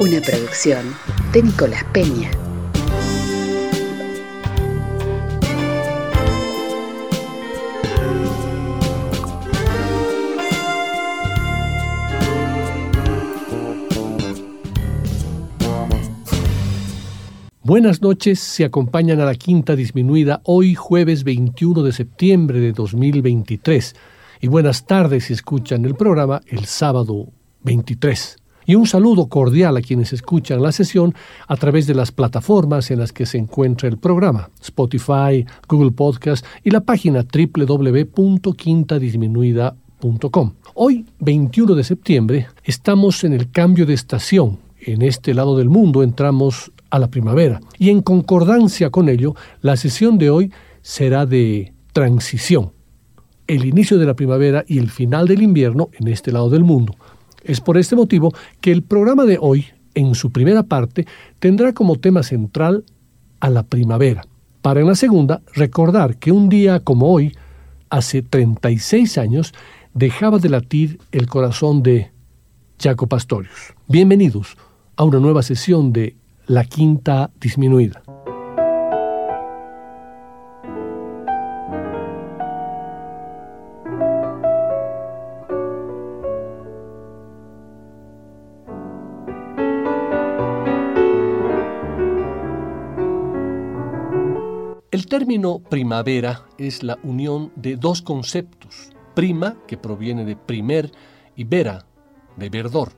Una producción de Nicolás Peña. Buenas noches, se acompañan a la quinta disminuida hoy jueves 21 de septiembre de 2023 y buenas tardes si escuchan el programa el sábado 23. Y un saludo cordial a quienes escuchan la sesión a través de las plataformas en las que se encuentra el programa, Spotify, Google Podcast y la página www.quintadisminuida.com. Hoy, 21 de septiembre, estamos en el cambio de estación. En este lado del mundo entramos a la primavera. Y en concordancia con ello, la sesión de hoy será de transición, el inicio de la primavera y el final del invierno en este lado del mundo. Es por este motivo que el programa de hoy, en su primera parte, tendrá como tema central a la primavera, para en la segunda recordar que un día como hoy, hace 36 años, dejaba de latir el corazón de Jaco Pastorius. Bienvenidos a una nueva sesión de la quinta disminuida. El término primavera es la unión de dos conceptos, prima, que proviene de primer, y vera, de verdor.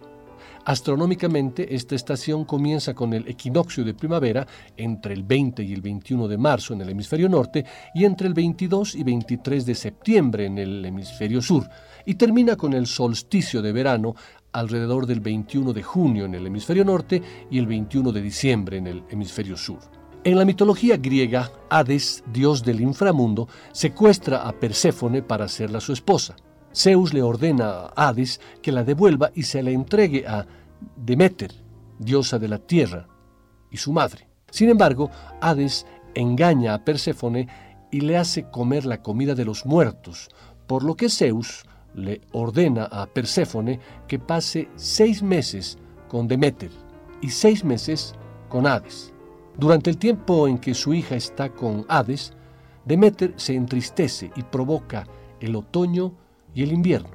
Astronómicamente, esta estación comienza con el equinoccio de primavera entre el 20 y el 21 de marzo en el hemisferio norte y entre el 22 y 23 de septiembre en el hemisferio sur, y termina con el solsticio de verano alrededor del 21 de junio en el hemisferio norte y el 21 de diciembre en el hemisferio sur. En la mitología griega, Hades, dios del inframundo, secuestra a Perséfone para hacerla su esposa. Zeus le ordena a Hades que la devuelva y se la entregue a Demeter, diosa de la tierra, y su madre. Sin embargo, Hades engaña a Perséfone y le hace comer la comida de los muertos, por lo que Zeus le ordena a Perséfone que pase seis meses con Demeter y seis meses con Hades. Durante el tiempo en que su hija está con Hades, Demeter se entristece y provoca el otoño y el invierno.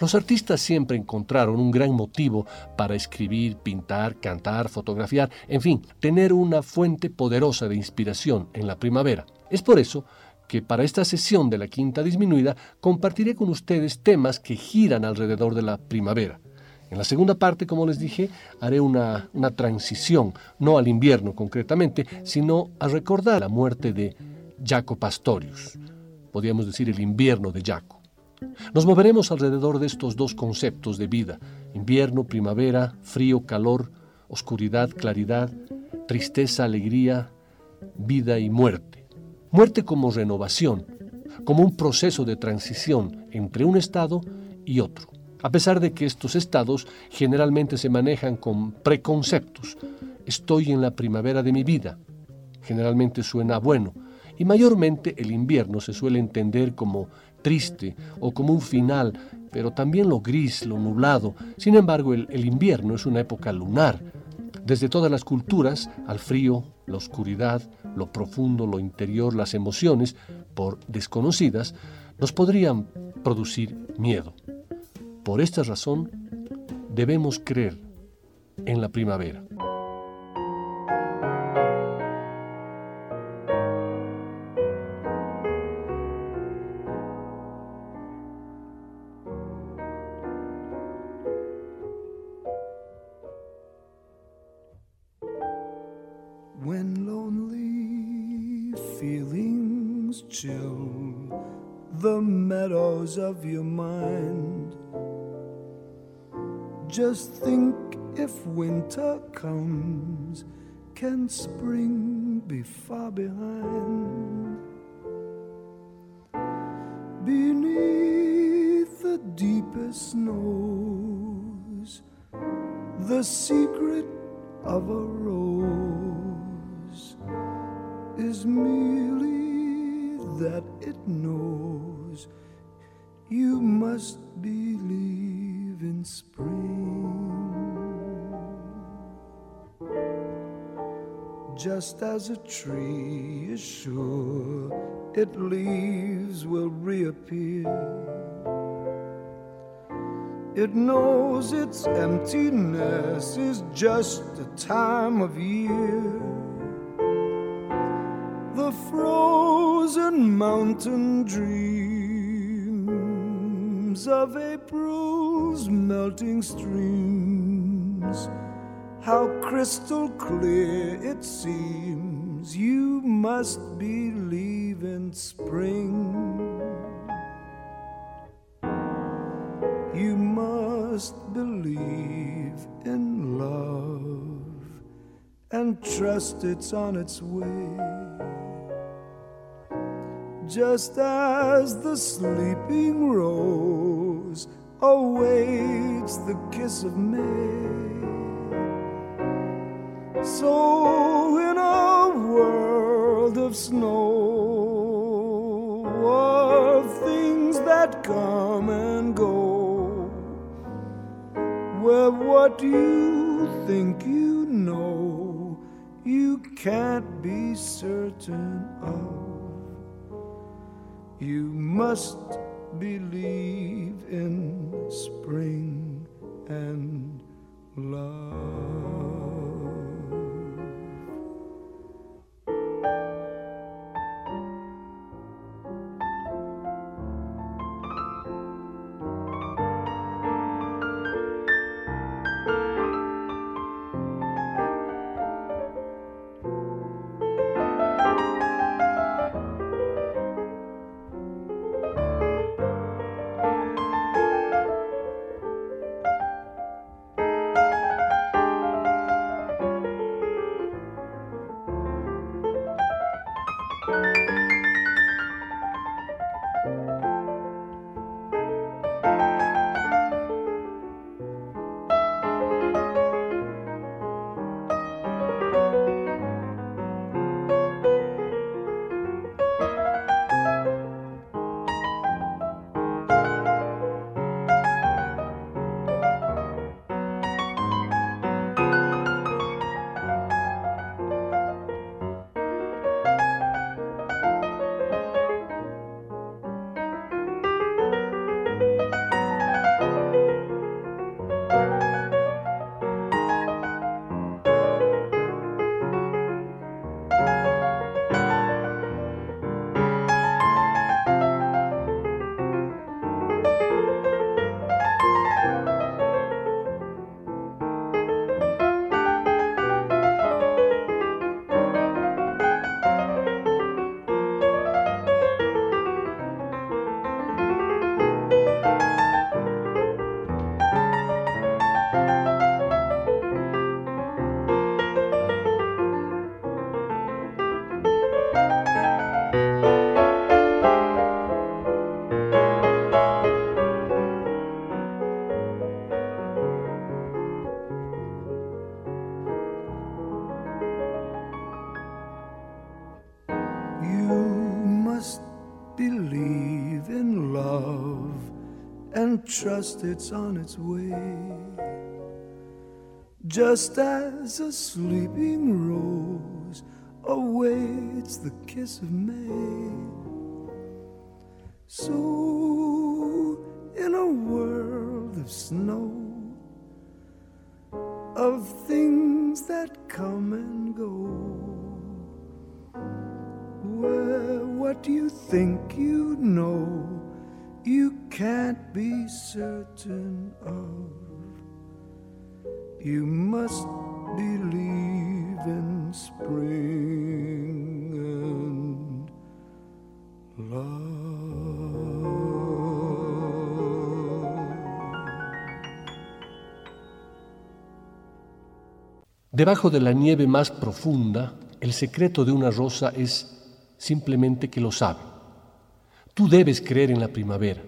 Los artistas siempre encontraron un gran motivo para escribir, pintar, cantar, fotografiar, en fin, tener una fuente poderosa de inspiración en la primavera. Es por eso que para esta sesión de la quinta disminuida compartiré con ustedes temas que giran alrededor de la primavera. En la segunda parte, como les dije, haré una, transición, no al invierno concretamente, sino a recordar la muerte de Jaco Pastorius, podríamos decir el invierno de Jaco. Nos moveremos alrededor de estos dos conceptos de vida, invierno, primavera, frío, calor, oscuridad, claridad, tristeza, alegría, vida y muerte. Muerte como renovación, como un proceso de transición entre un estado y otro, a pesar de que estos estados generalmente se manejan con preconceptos. Estoy en la primavera de mi vida. Generalmente suena bueno, y mayormente el invierno se suele entender como triste o como un final, pero también lo gris, lo nublado. Sin embargo, el, invierno es una época lunar. Desde todas las culturas, al frío, la oscuridad, lo profundo, lo interior, las emociones, por desconocidas, nos podrían producir miedo. Por esta razón, debemos creer en la primavera. Of a rose is merely that it knows you must believe in spring. Just as a tree is sure its leaves will reappear, it knows its emptiness is just a time of year. The frozen mountain dreams of April's melting streams how crystal clear it seems you must believe in spring. You must believe in love and trust it's on its way. Just as the sleeping rose awaits the kiss of May so, in a world of snow, of things that come where what you think you know, you can't be certain of, you must believe in spring and love. Trust it's on its way. Just as a sleeping rose awaits the kiss of May. So, in a world of snow, of things that come and go, where what do you think you know? You can't be certain of. You must believe in spring and love. Debajo de la nieve más profunda, el secreto de una rosa es simplemente que lo sabe. Tú debes creer en la primavera.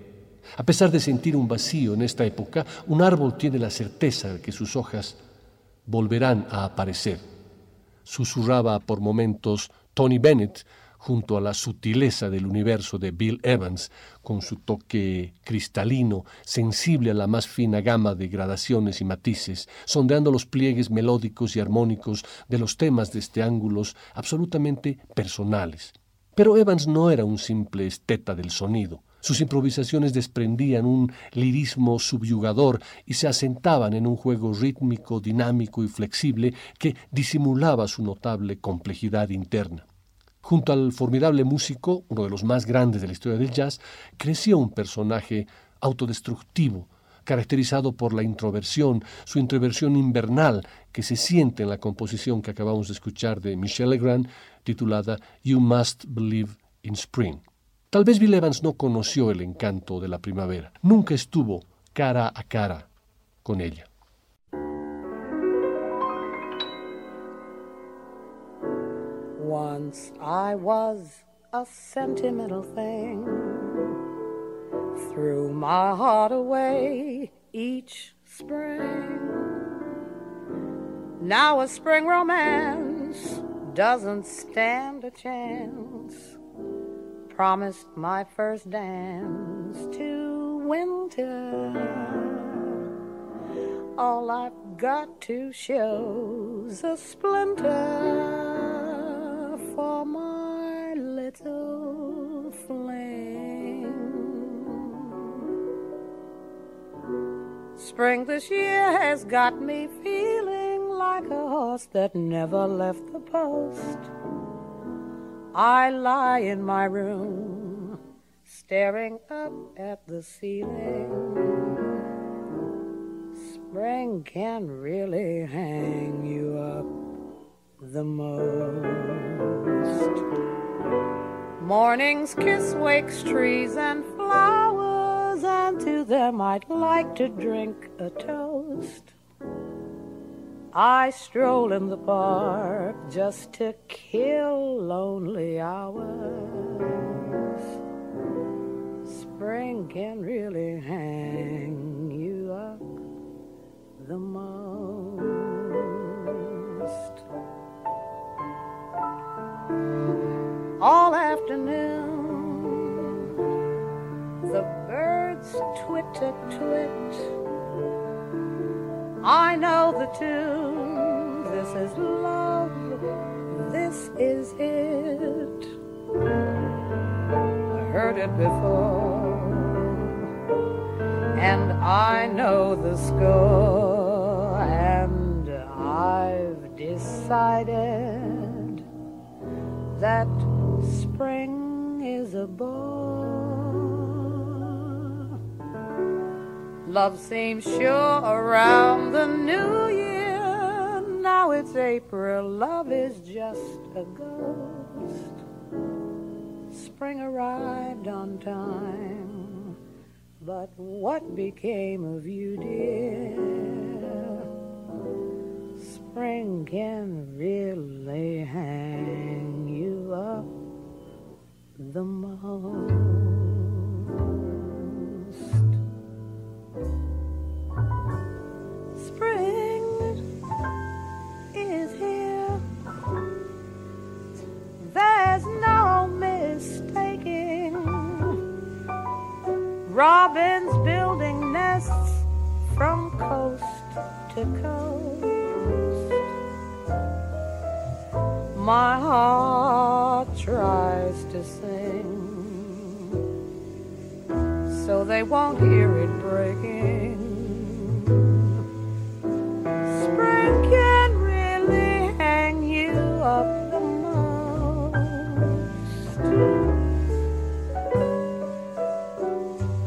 A pesar de sentir un vacío en esta época, un árbol tiene la certeza de que sus hojas volverán a aparecer. Susurraba por momentos Tony Bennett junto a la sutileza del universo de Bill Evans, con su toque cristalino, sensible a la más fina gama de gradaciones y matices, sondeando los pliegues melódicos y armónicos de los temas de este ángulos absolutamente personales. Pero Evans no era un simple esteta del sonido. Sus improvisaciones desprendían un lirismo subyugador y se asentaban en un juego rítmico, dinámico y flexible que disimulaba su notable complejidad interna. Junto al formidable músico, uno de los más grandes de la historia del jazz, creció un personaje autodestructivo, caracterizado por la introversión, su introversión invernal que se siente en la composición que acabamos de escuchar de Michel Legrand, titulada You Must Believe in Spring. Tal vez Bill Evans no conoció el encanto de la primavera, nunca estuvo cara a cara con ella. Once I was a sentimental thing. Threw my heart away each spring. Now a spring romance doesn't stand a chance. Promised my first dance to winter. All I've got to show's a splinter for my little Spring this year has got me feeling like a horse that never left the post. I lie in my room, staring up at the ceiling. Spring can really hang you up the most. Mornings kiss wakes trees and flowers, and to them I'd like to drink a toast. I stroll in the park just to kill lonely hours. Spring can really hang you up the most. Birds twit a twit. I know the tune. This is love. This is it. I heard it before. And I know the score. And I've decided that spring is a bore. Love seems sure around the new year. Now it's April, love is just a ghost. Spring arrived on time, but what became of you, dear? Spring can really hang you up the most. Spring is here. There's no mistaking. Robins building nests from coast to coast. My heart tries to sing so they won't hear it breaking. Can really hang you up the most.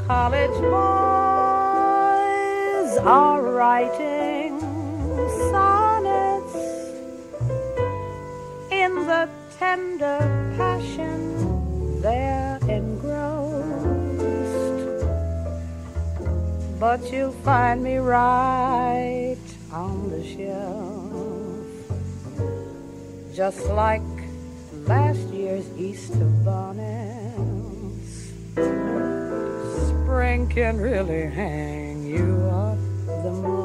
College boys are writing sonnets in the tender passion they're engrossed. But you'll find me right just like last year's Easter bonnets. Spring can really hang you up the most.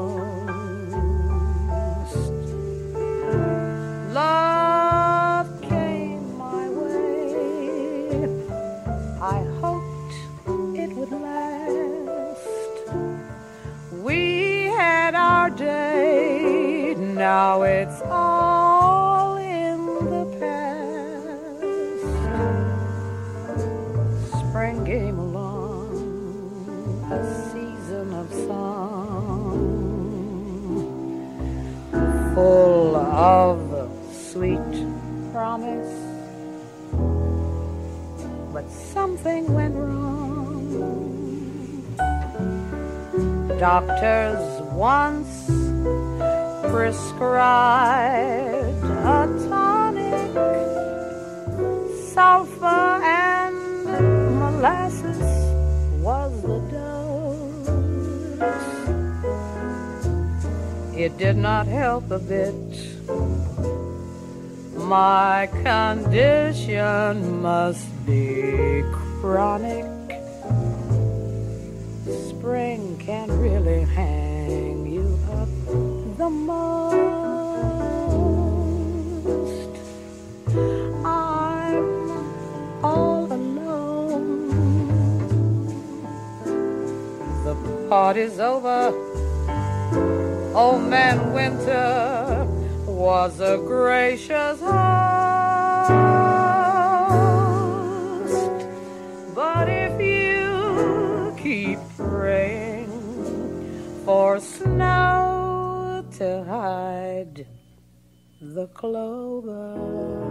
Something went wrong. Doctors once prescribed a tonic, sulfur and molasses was the dose. It did not help a bit. My condition must be chronic. Spring can really hang you up the most. I'm all alone. The party's over. Old man Winter was a gracious host. The clover,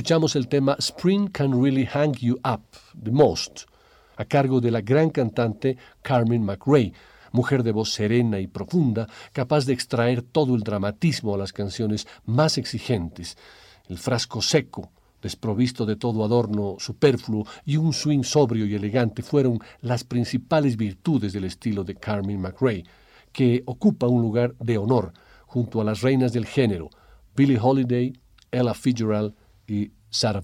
Escuchamos el tema Spring Can Really Hang You Up the Most, a cargo de la gran cantante Carmen McRae, mujer de voz serena y profunda, capaz de extraer todo el dramatismo a las canciones más exigentes, el frasco seco, desprovisto de todo adorno superfluo y un swing sobrio y elegante fueron las principales virtudes del estilo de Carmen McRae, que ocupa un lugar de honor junto a las reinas del género, Billie Holiday, Ella Fitzgerald y Sarah.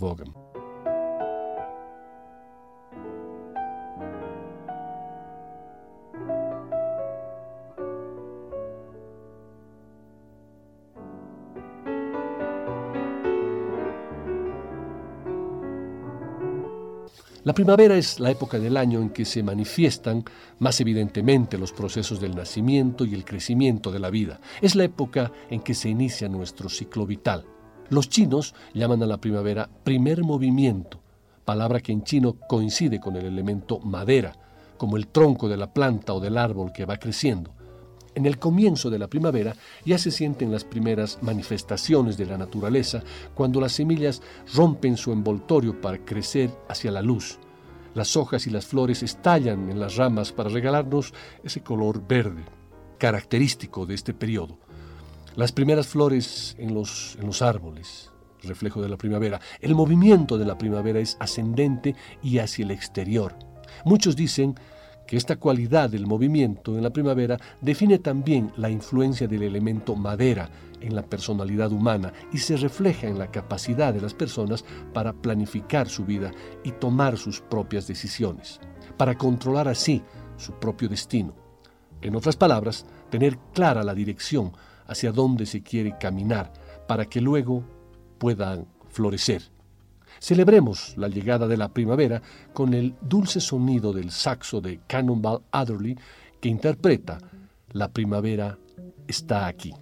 La primavera es la época del año en que se manifiestan más evidentemente los procesos del nacimiento y el crecimiento de la vida. Es la época en que se inicia nuestro ciclo vital. Los chinos llaman a la primavera primer movimiento, palabra que en chino coincide con el elemento madera, como el tronco de la planta o del árbol que va creciendo. En el comienzo de la primavera ya se sienten las primeras manifestaciones de la naturaleza cuando las semillas rompen su envoltorio para crecer hacia la luz. Las hojas y las flores estallan en las ramas para regalarnos ese color verde, característico de este periodo. Las primeras flores en los, en los árboles, reflejo de la primavera. El movimiento de la primavera es ascendente y hacia el exterior. Muchos dicen que esta cualidad del movimiento en la primavera define también la influencia del elemento madera en la personalidad humana y se refleja en la capacidad de las personas para planificar su vida y tomar sus propias decisiones, para controlar así su propio destino. En otras palabras, tener clara la dirección hacia dónde se quiere caminar para que luego puedan florecer. Celebremos la llegada de la primavera con el dulce sonido del saxo de Cannonball Adderley que interpreta La primavera está aquí.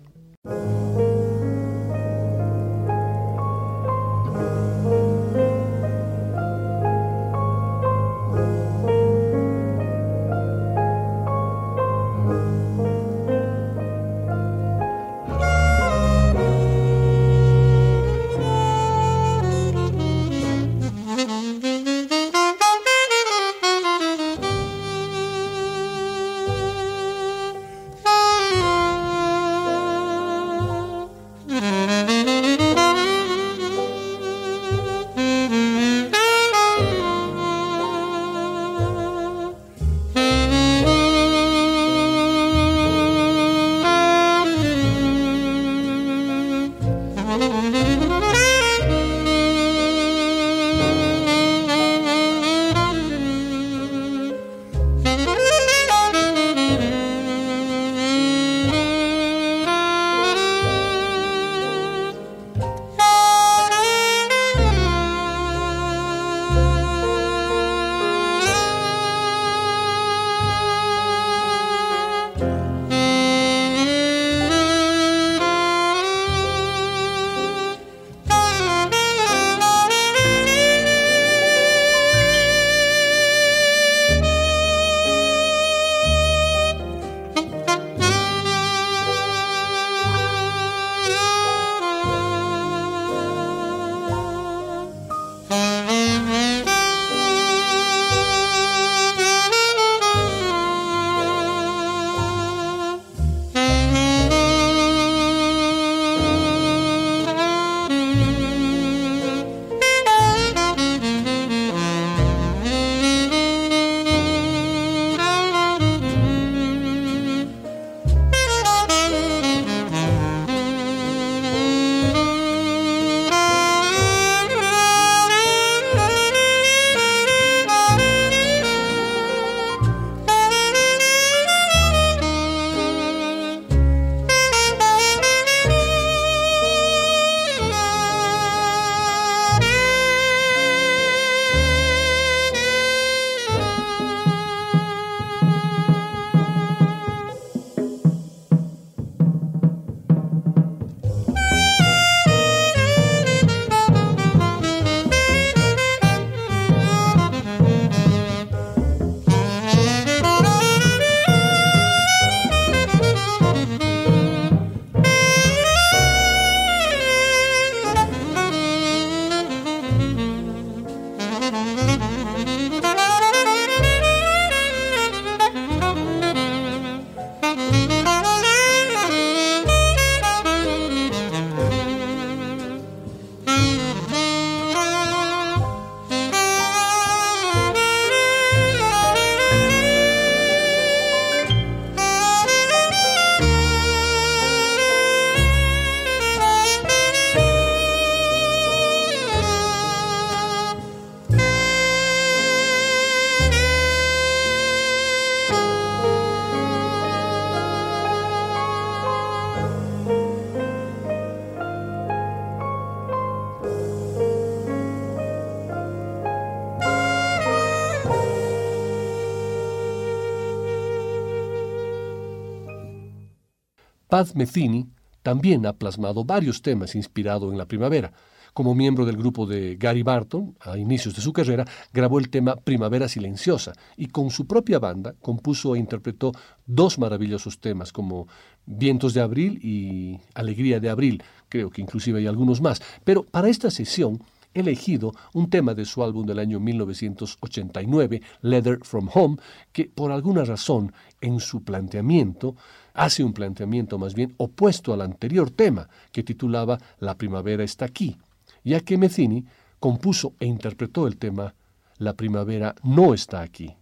Paz Metheny también ha plasmado varios temas inspirados en la primavera. Como miembro del grupo de Gary Barton, a inicios de su carrera, grabó el tema Primavera Silenciosa y con su propia banda compuso e interpretó dos maravillosos temas como Vientos de Abril y Alegría de Abril, creo que inclusive hay algunos más. Pero para esta sesión he elegido un tema de su álbum del año 1989, Leather from Home, que por alguna razón en su planteamiento hace un planteamiento más bien opuesto al anterior tema que titulaba La primavera está aquí, ya que Mezzini compuso e interpretó el tema La primavera no está aquí.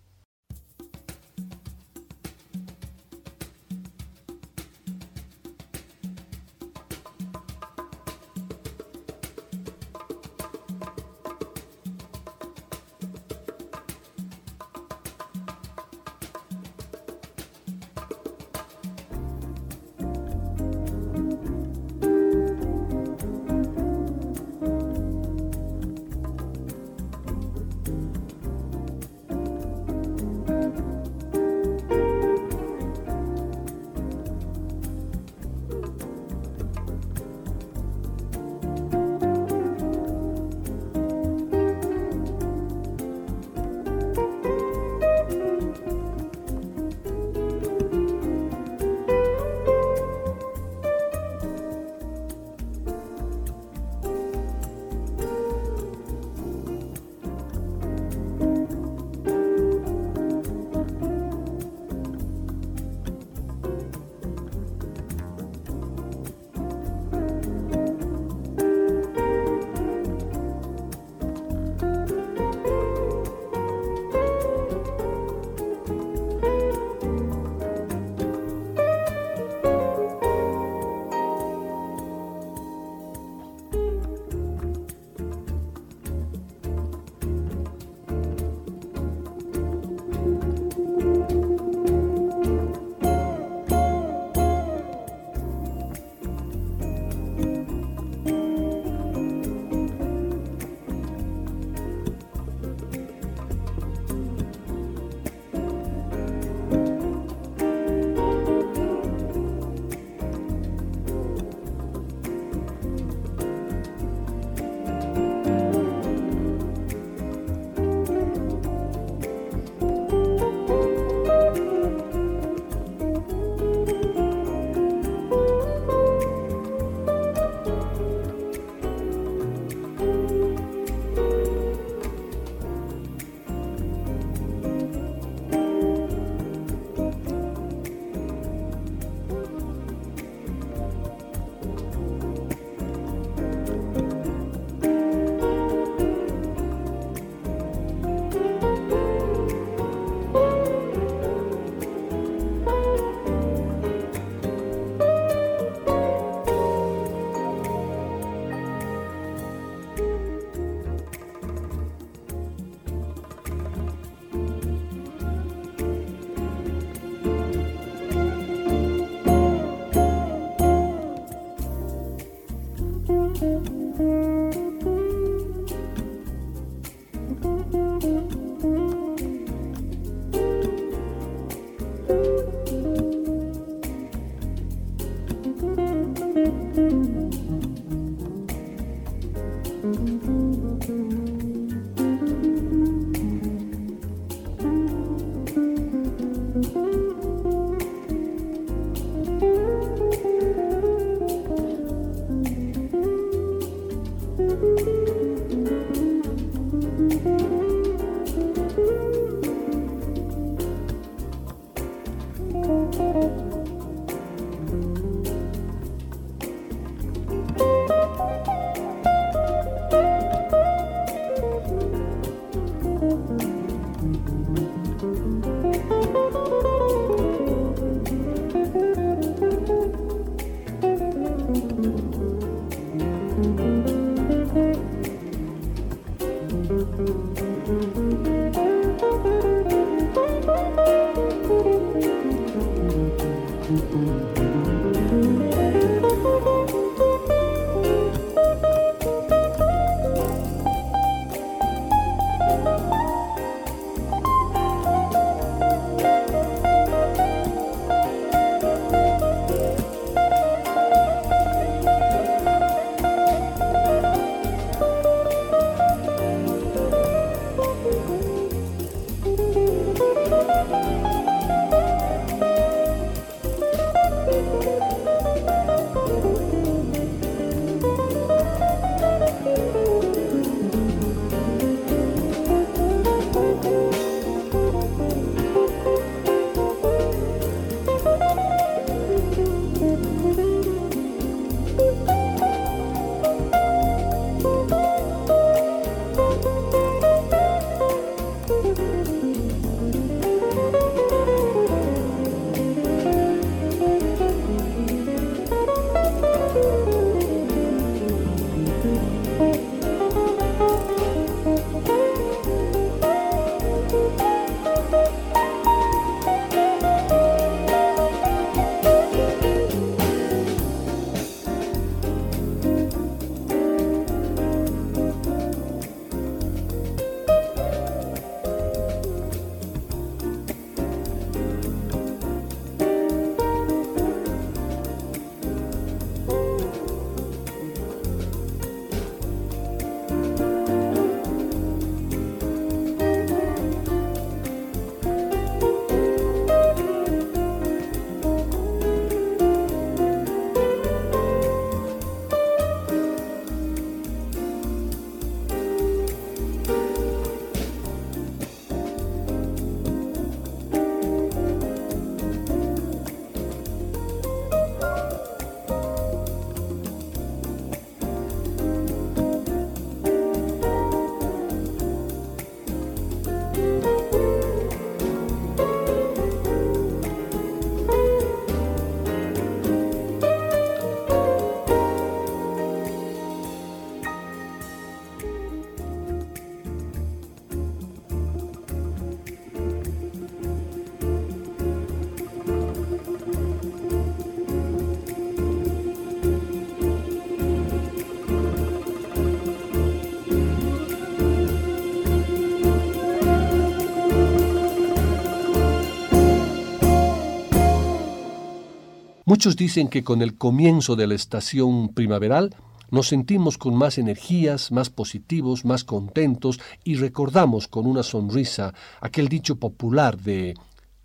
Muchos dicen que con el comienzo de la estación primaveral nos sentimos con más energías, más positivos, más contentos y recordamos con una sonrisa aquel dicho popular de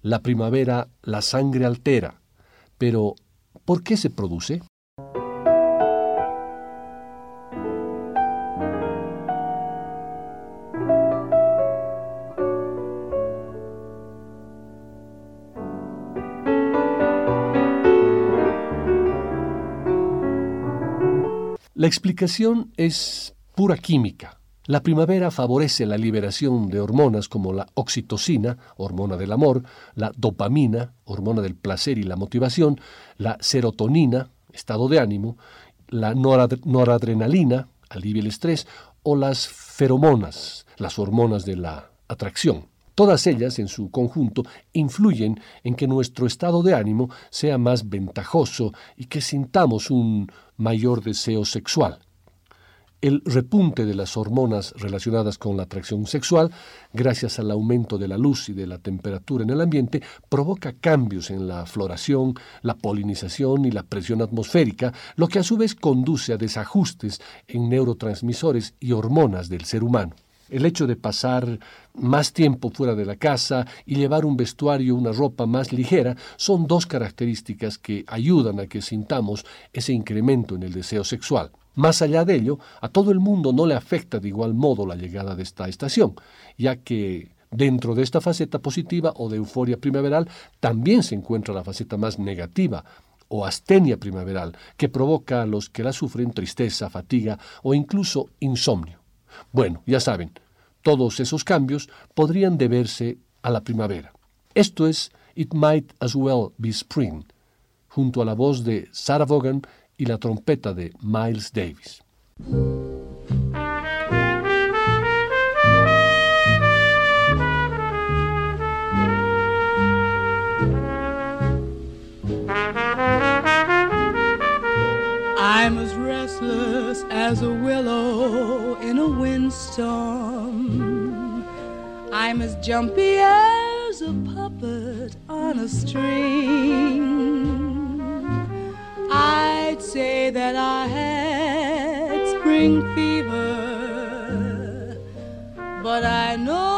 la primavera la sangre altera. Pero, ¿por qué se produce? La explicación es pura química. La primavera favorece la liberación de hormonas como la oxitocina, hormona del amor, la dopamina, hormona del placer y la motivación, la serotonina, estado de ánimo, la noradrenalina, alivia el estrés, o las feromonas, las hormonas de la atracción. Todas ellas, en su conjunto, influyen en que nuestro estado de ánimo sea más ventajoso y que sintamos un mayor deseo sexual. El repunte de las hormonas relacionadas con la atracción sexual, gracias al aumento de la luz y de la temperatura en el ambiente, provoca cambios en la floración, la polinización y la presión atmosférica, lo que a su vez conduce a desajustes en neurotransmisores y hormonas del ser humano. El hecho de pasar más tiempo fuera de la casa y llevar un vestuario, una ropa más ligera, son dos características que ayudan a que sintamos ese incremento en el deseo sexual. Más allá de ello, a todo el mundo no le afecta de igual modo la llegada de esta estación, ya que dentro de esta faceta positiva o de euforia primaveral también se encuentra la faceta más negativa o astenia primaveral, que provoca a los que la sufren tristeza, fatiga o incluso insomnio. Bueno, ya saben, todos esos cambios podrían deberse a la primavera. Esto es It Might As Well Be Spring, junto a la voz de Sarah Vaughan y la trompeta de Miles Davis. As a willow in a windstorm. I'm as jumpy as a puppet on a string. I'd say that I had spring fever, but I know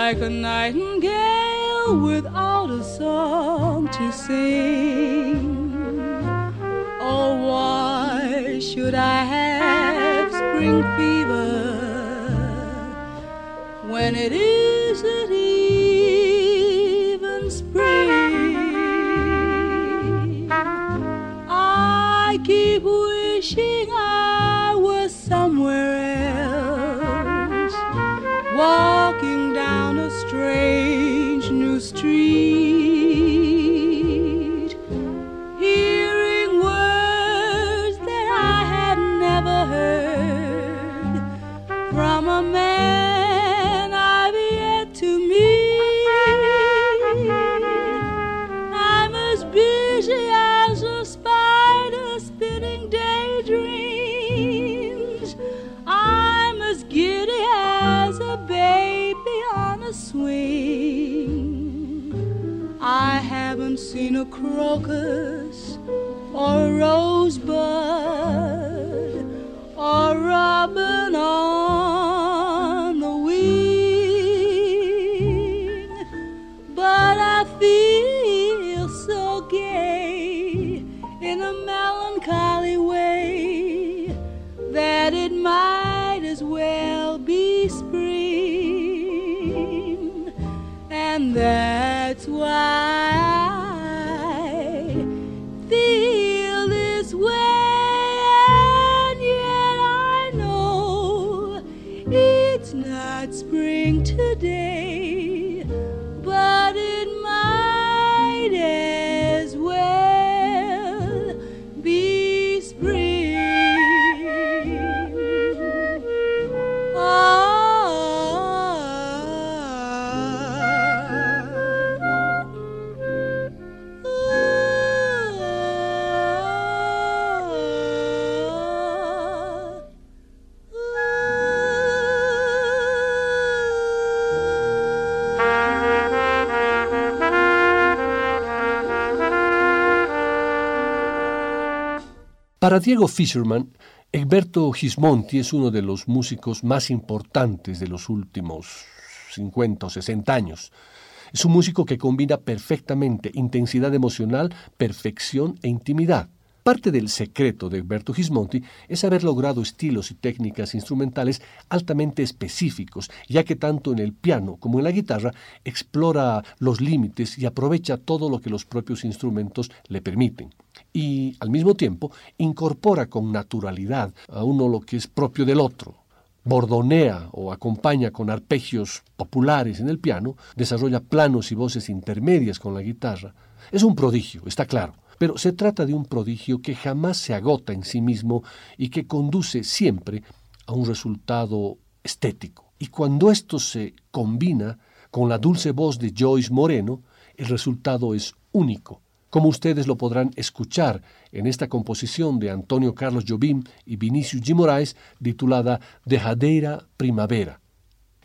like a nightingale without a song to sing. Oh, why should I have spring fever good. Spring today, Para Diego Fisherman, Egberto Gismonti es uno de los músicos más importantes de los últimos 50 o 60 años. Es un músico que combina perfectamente intensidad emocional, perfección e intimidad. Parte del secreto de Egberto Gismonti es haber logrado estilos y técnicas instrumentales altamente específicos, ya que tanto en el piano como en la guitarra explora los límites y aprovecha todo lo que los propios instrumentos le permiten. Y al mismo tiempo incorpora con naturalidad a uno lo que es propio del otro, bordonea o acompaña con arpegios populares en el piano, desarrolla planos y voces intermedias con la guitarra. Es un prodigio, está claro pero se trata de un prodigio que jamás se agota en sí mismo y que conduce siempre a un resultado estético. Y cuando esto se combina con la dulce voz de Joyce Moreno, el resultado es único, como ustedes lo podrán escuchar en esta composición de Antonio Carlos Jobim y Vinicius G. Moraes titulada Dejadeira Primavera,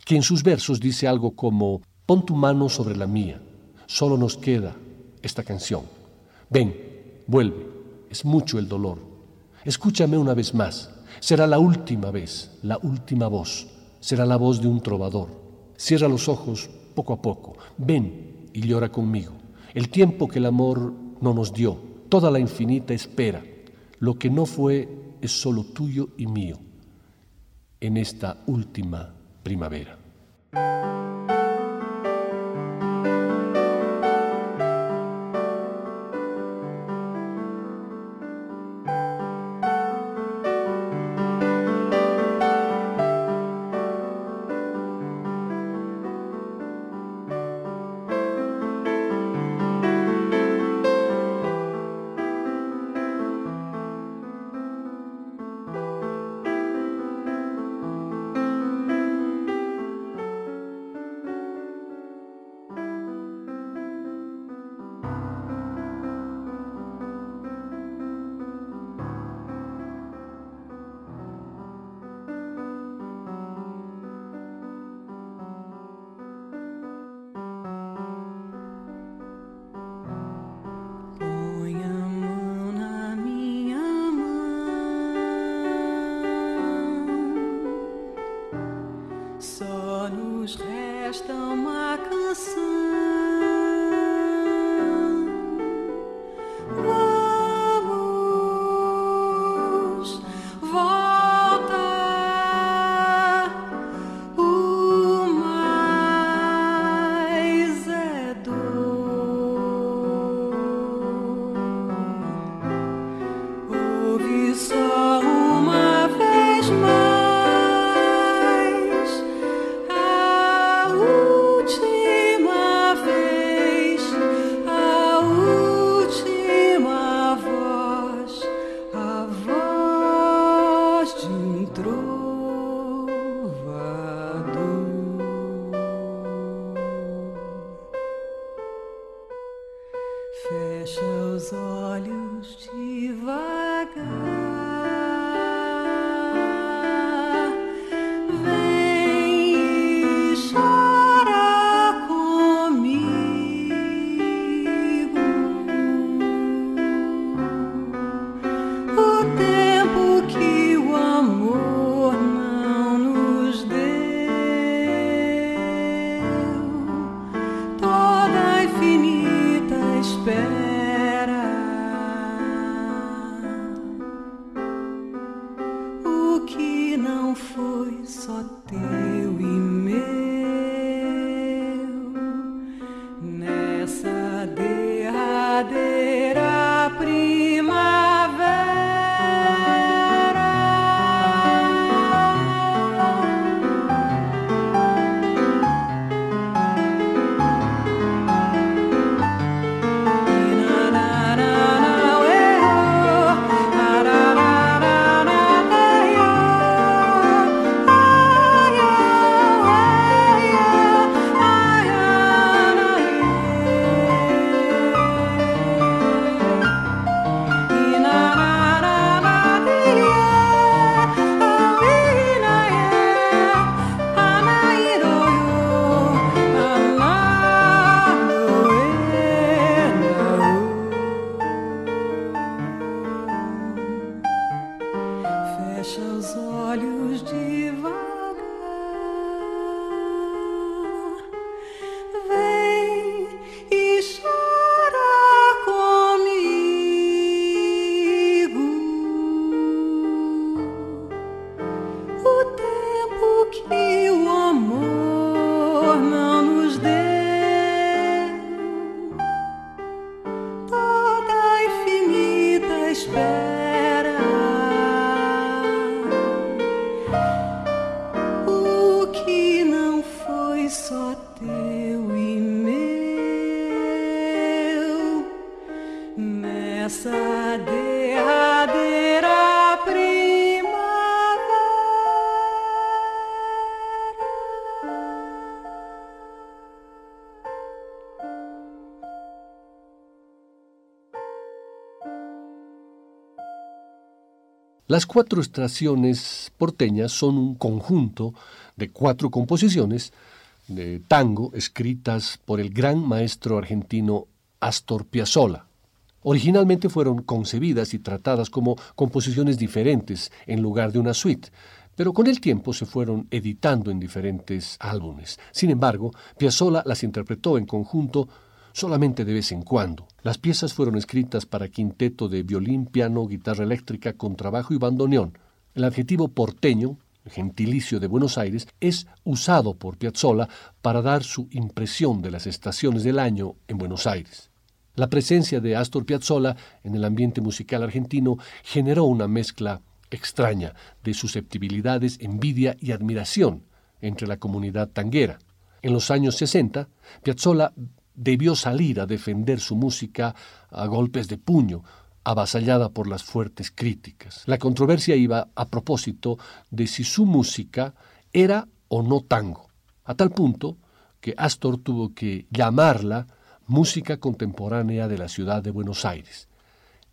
que en sus versos dice algo como Pon tu mano sobre la mía, solo nos queda esta canción. Ven, vuelve, es mucho el dolor. Escúchame una vez más, será la última vez, la última voz, será la voz de un trovador. Cierra los ojos poco a poco, ven y llora conmigo. El tiempo que el amor no nos dio, toda la infinita espera, lo que no fue es solo tuyo y mío en esta última primavera. Fecha os olhos devagar. Las cuatro estaciones porteñas son un conjunto de cuatro composiciones de tango escritas por el gran maestro argentino Astor Piazzolla. Originalmente fueron concebidas y tratadas como composiciones diferentes en lugar de una suite, pero con el tiempo se fueron editando en diferentes álbumes. Sin embargo, Piazzolla las interpretó en conjunto solamente de vez en cuando. Las piezas fueron escritas para quinteto de violín, piano, guitarra eléctrica, contrabajo y bandoneón. El adjetivo porteño gentilicio de Buenos Aires, es usado por Piazzolla para dar su impresión de las estaciones del año en Buenos Aires. La presencia de Astor Piazzolla en el ambiente musical argentino generó una mezcla extraña de susceptibilidades, envidia y admiración entre la comunidad tanguera. En los años 60, Piazzolla debió salir a defender su música a golpes de puño, avasallada por las fuertes críticas. La controversia iba a propósito de si su música era o no tango, a tal punto que Astor tuvo que llamarla música contemporánea de la ciudad de Buenos Aires.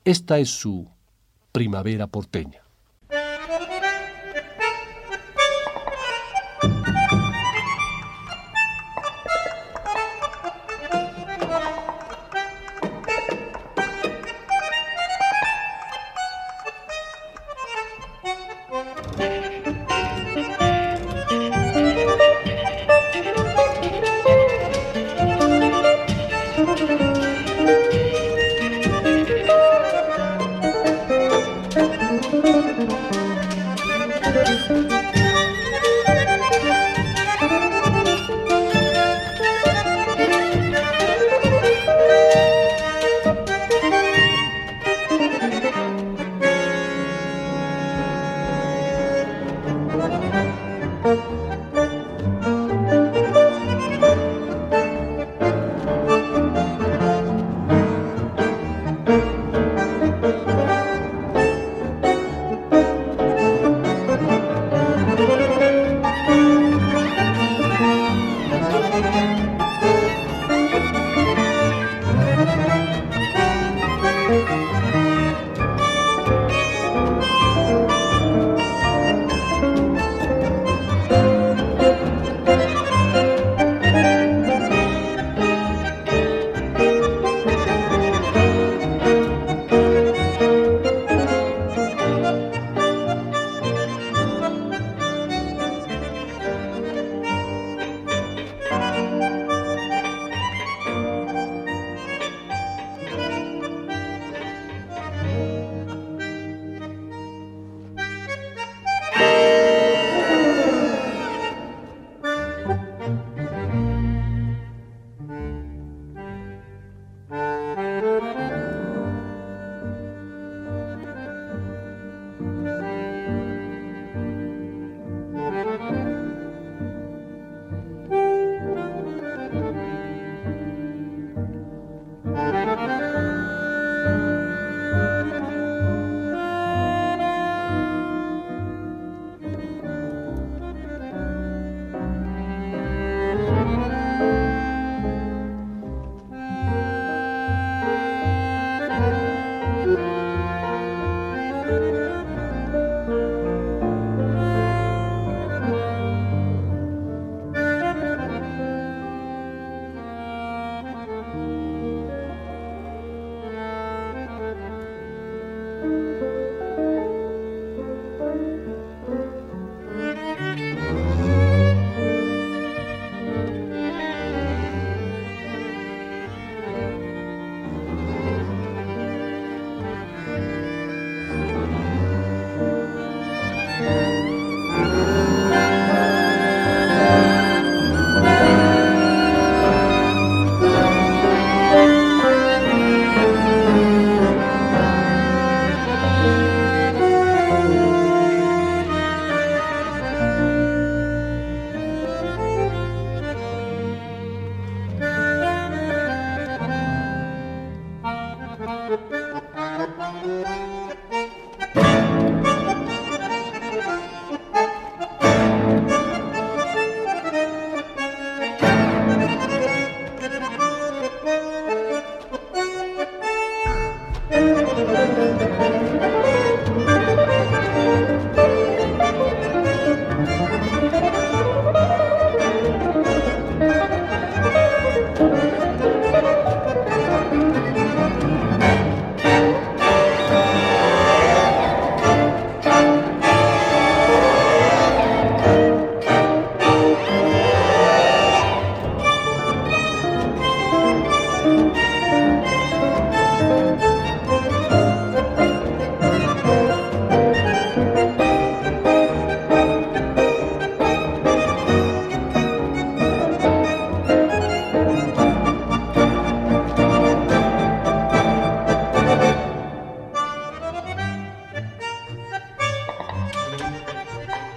Esta es su primavera porteña.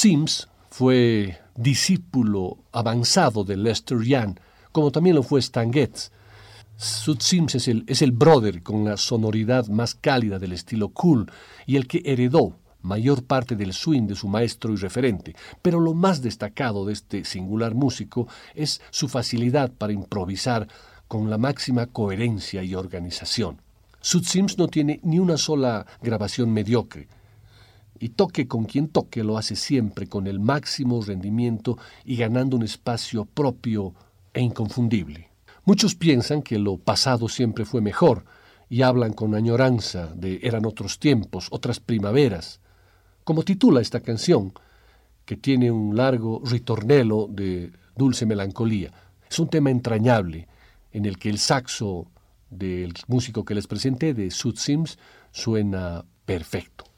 Sims fue discípulo avanzado de Lester Young, como también lo fue Stan Getz. Sud Sims es el, es el brother con la sonoridad más cálida del estilo cool y el que heredó mayor parte del swing de su maestro y referente, pero lo más destacado de este singular músico es su facilidad para improvisar con la máxima coherencia y organización. Sud Sims no tiene ni una sola grabación mediocre, y toque con quien toque lo hace siempre con el máximo rendimiento y ganando un espacio propio e inconfundible. Muchos piensan que lo pasado siempre fue mejor y hablan con añoranza de eran otros tiempos, otras primaveras, como titula esta canción, que tiene un largo ritornelo de dulce melancolía. Es un tema entrañable en el que el saxo del músico que les presenté, de Sud Sims, suena perfecto.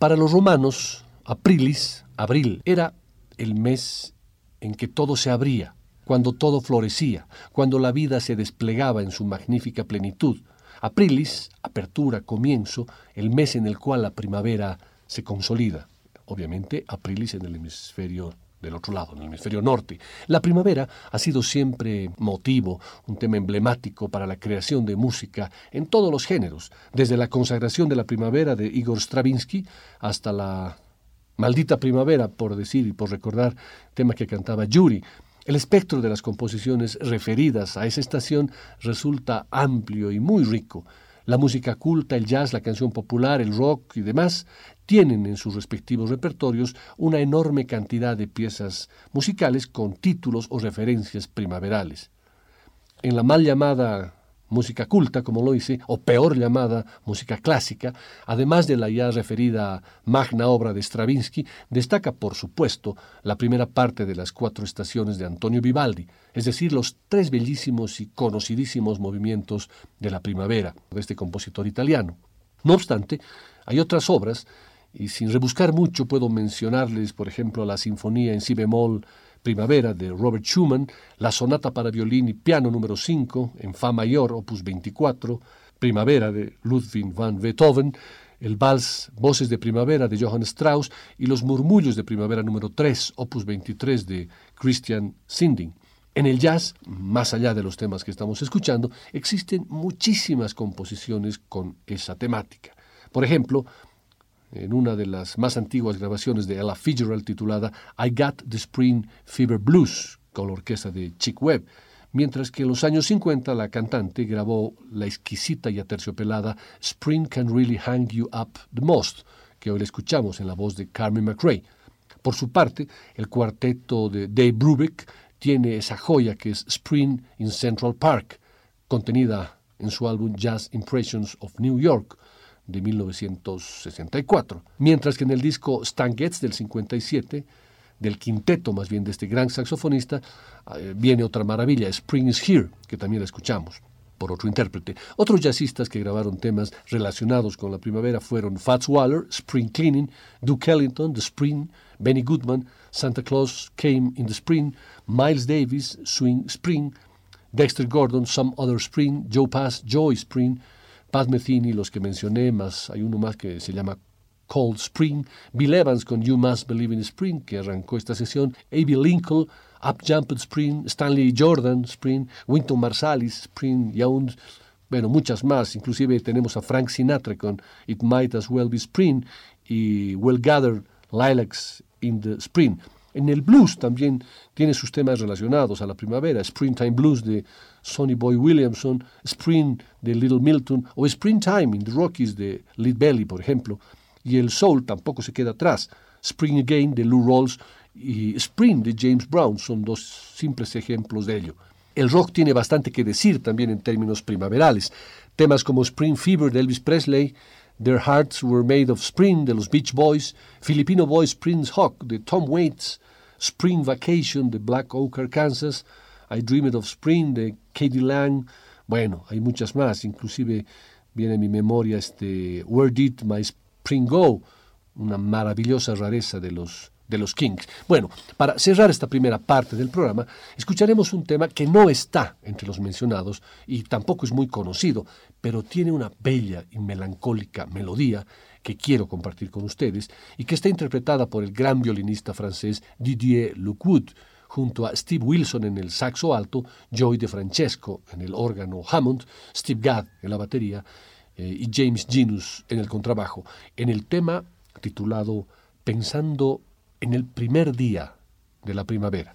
Para los romanos, aprilis, abril, era el mes en que todo se abría, cuando todo florecía, cuando la vida se desplegaba en su magnífica plenitud. Aprilis, apertura, comienzo, el mes en el cual la primavera se consolida. Obviamente, aprilis en el hemisferio del otro lado, en el hemisferio norte. La primavera ha sido siempre motivo, un tema emblemático para la creación de música en todos los géneros, desde la consagración de la primavera de Igor Stravinsky hasta la maldita primavera, por decir y por recordar, tema que cantaba Yuri. El espectro de las composiciones referidas a esa estación resulta amplio y muy rico. La música culta, el jazz, la canción popular, el rock y demás tienen en sus respectivos repertorios una enorme cantidad de piezas musicales con títulos o referencias primaverales. En la mal llamada música culta, como lo hice, o peor llamada música clásica, además de la ya referida magna obra de Stravinsky, destaca, por supuesto, la primera parte de las cuatro estaciones de Antonio Vivaldi, es decir, los tres bellísimos y conocidísimos movimientos de la primavera de este compositor italiano. No obstante, hay otras obras y sin rebuscar mucho puedo mencionarles, por ejemplo, la Sinfonía en Si bemol Primavera de Robert Schumann, la Sonata para violín y piano número 5 en Fa mayor, opus 24, Primavera de Ludwig van Beethoven, el Vals Voces de Primavera de Johann Strauss y los Murmullos de Primavera número 3, opus 23 de Christian Sinding. En el jazz, más allá de los temas que estamos escuchando, existen muchísimas composiciones con esa temática. Por ejemplo, en una de las más antiguas grabaciones de Ella Fitzgerald titulada I Got the Spring Fever Blues con la orquesta de Chick Webb, mientras que en los años 50 la cantante grabó la exquisita y aterciopelada Spring Can Really Hang You Up the Most, que hoy le escuchamos en la voz de Carmen McRae. Por su parte, el cuarteto de Dave Brubeck tiene esa joya que es Spring in Central Park, contenida en su álbum Jazz Impressions of New York, de 1964, mientras que en el disco Stan Getz del 57, del quinteto más bien de este gran saxofonista, eh, viene otra maravilla, Spring is Here, que también la escuchamos por otro intérprete. Otros jazzistas que grabaron temas relacionados con la primavera fueron Fats Waller, Spring Cleaning, Duke Ellington, The Spring, Benny Goodman, Santa Claus Came in the Spring, Miles Davis, Swing Spring, Dexter Gordon, Some Other Spring, Joe Pass, Joy Spring, Pat Metheny, los que mencioné, más hay uno más que se llama Cold Spring, Bill Evans con You Must Believe in Spring, que arrancó esta sesión, A.B. Lincoln, Up Jumped Spring, Stanley Jordan Spring, Winton Marsalis Spring, y aún, bueno, muchas más, inclusive tenemos a Frank Sinatra con It Might As Well Be Spring y Well Gathered Lilacs in the Spring. En el blues también tiene sus temas relacionados a la primavera, Springtime Blues de Sonny Boy Williamson, Spring de Little Milton o Springtime in the Rockies de Lead Belly, por ejemplo. Y el soul tampoco se queda atrás. Spring Again de Lou Rawls y Spring de James Brown son dos simples ejemplos de ello. El rock tiene bastante que decir también en términos primaverales. Temas como Spring Fever de Elvis Presley, Their Hearts Were Made of Spring the los Beach Boys, Filipino Boys, Spring's Hawk the Tom Waits, Spring Vacation the Black Oak, Arkansas, I Dreamed of Spring de Katie Lang. Bueno, hay muchas más, inclusive viene a mi memoria este Where Did My Spring Go, una maravillosa rareza de los de los Kings. Bueno, para cerrar esta primera parte del programa, escucharemos un tema que no está entre los mencionados y tampoco es muy conocido, pero tiene una bella y melancólica melodía que quiero compartir con ustedes y que está interpretada por el gran violinista francés Didier Lockwood, junto a Steve Wilson en el saxo alto, Joy de Francesco en el órgano Hammond, Steve Gadd en la batería eh, y James Genus en el contrabajo, en el tema titulado Pensando en el primer día de la primavera.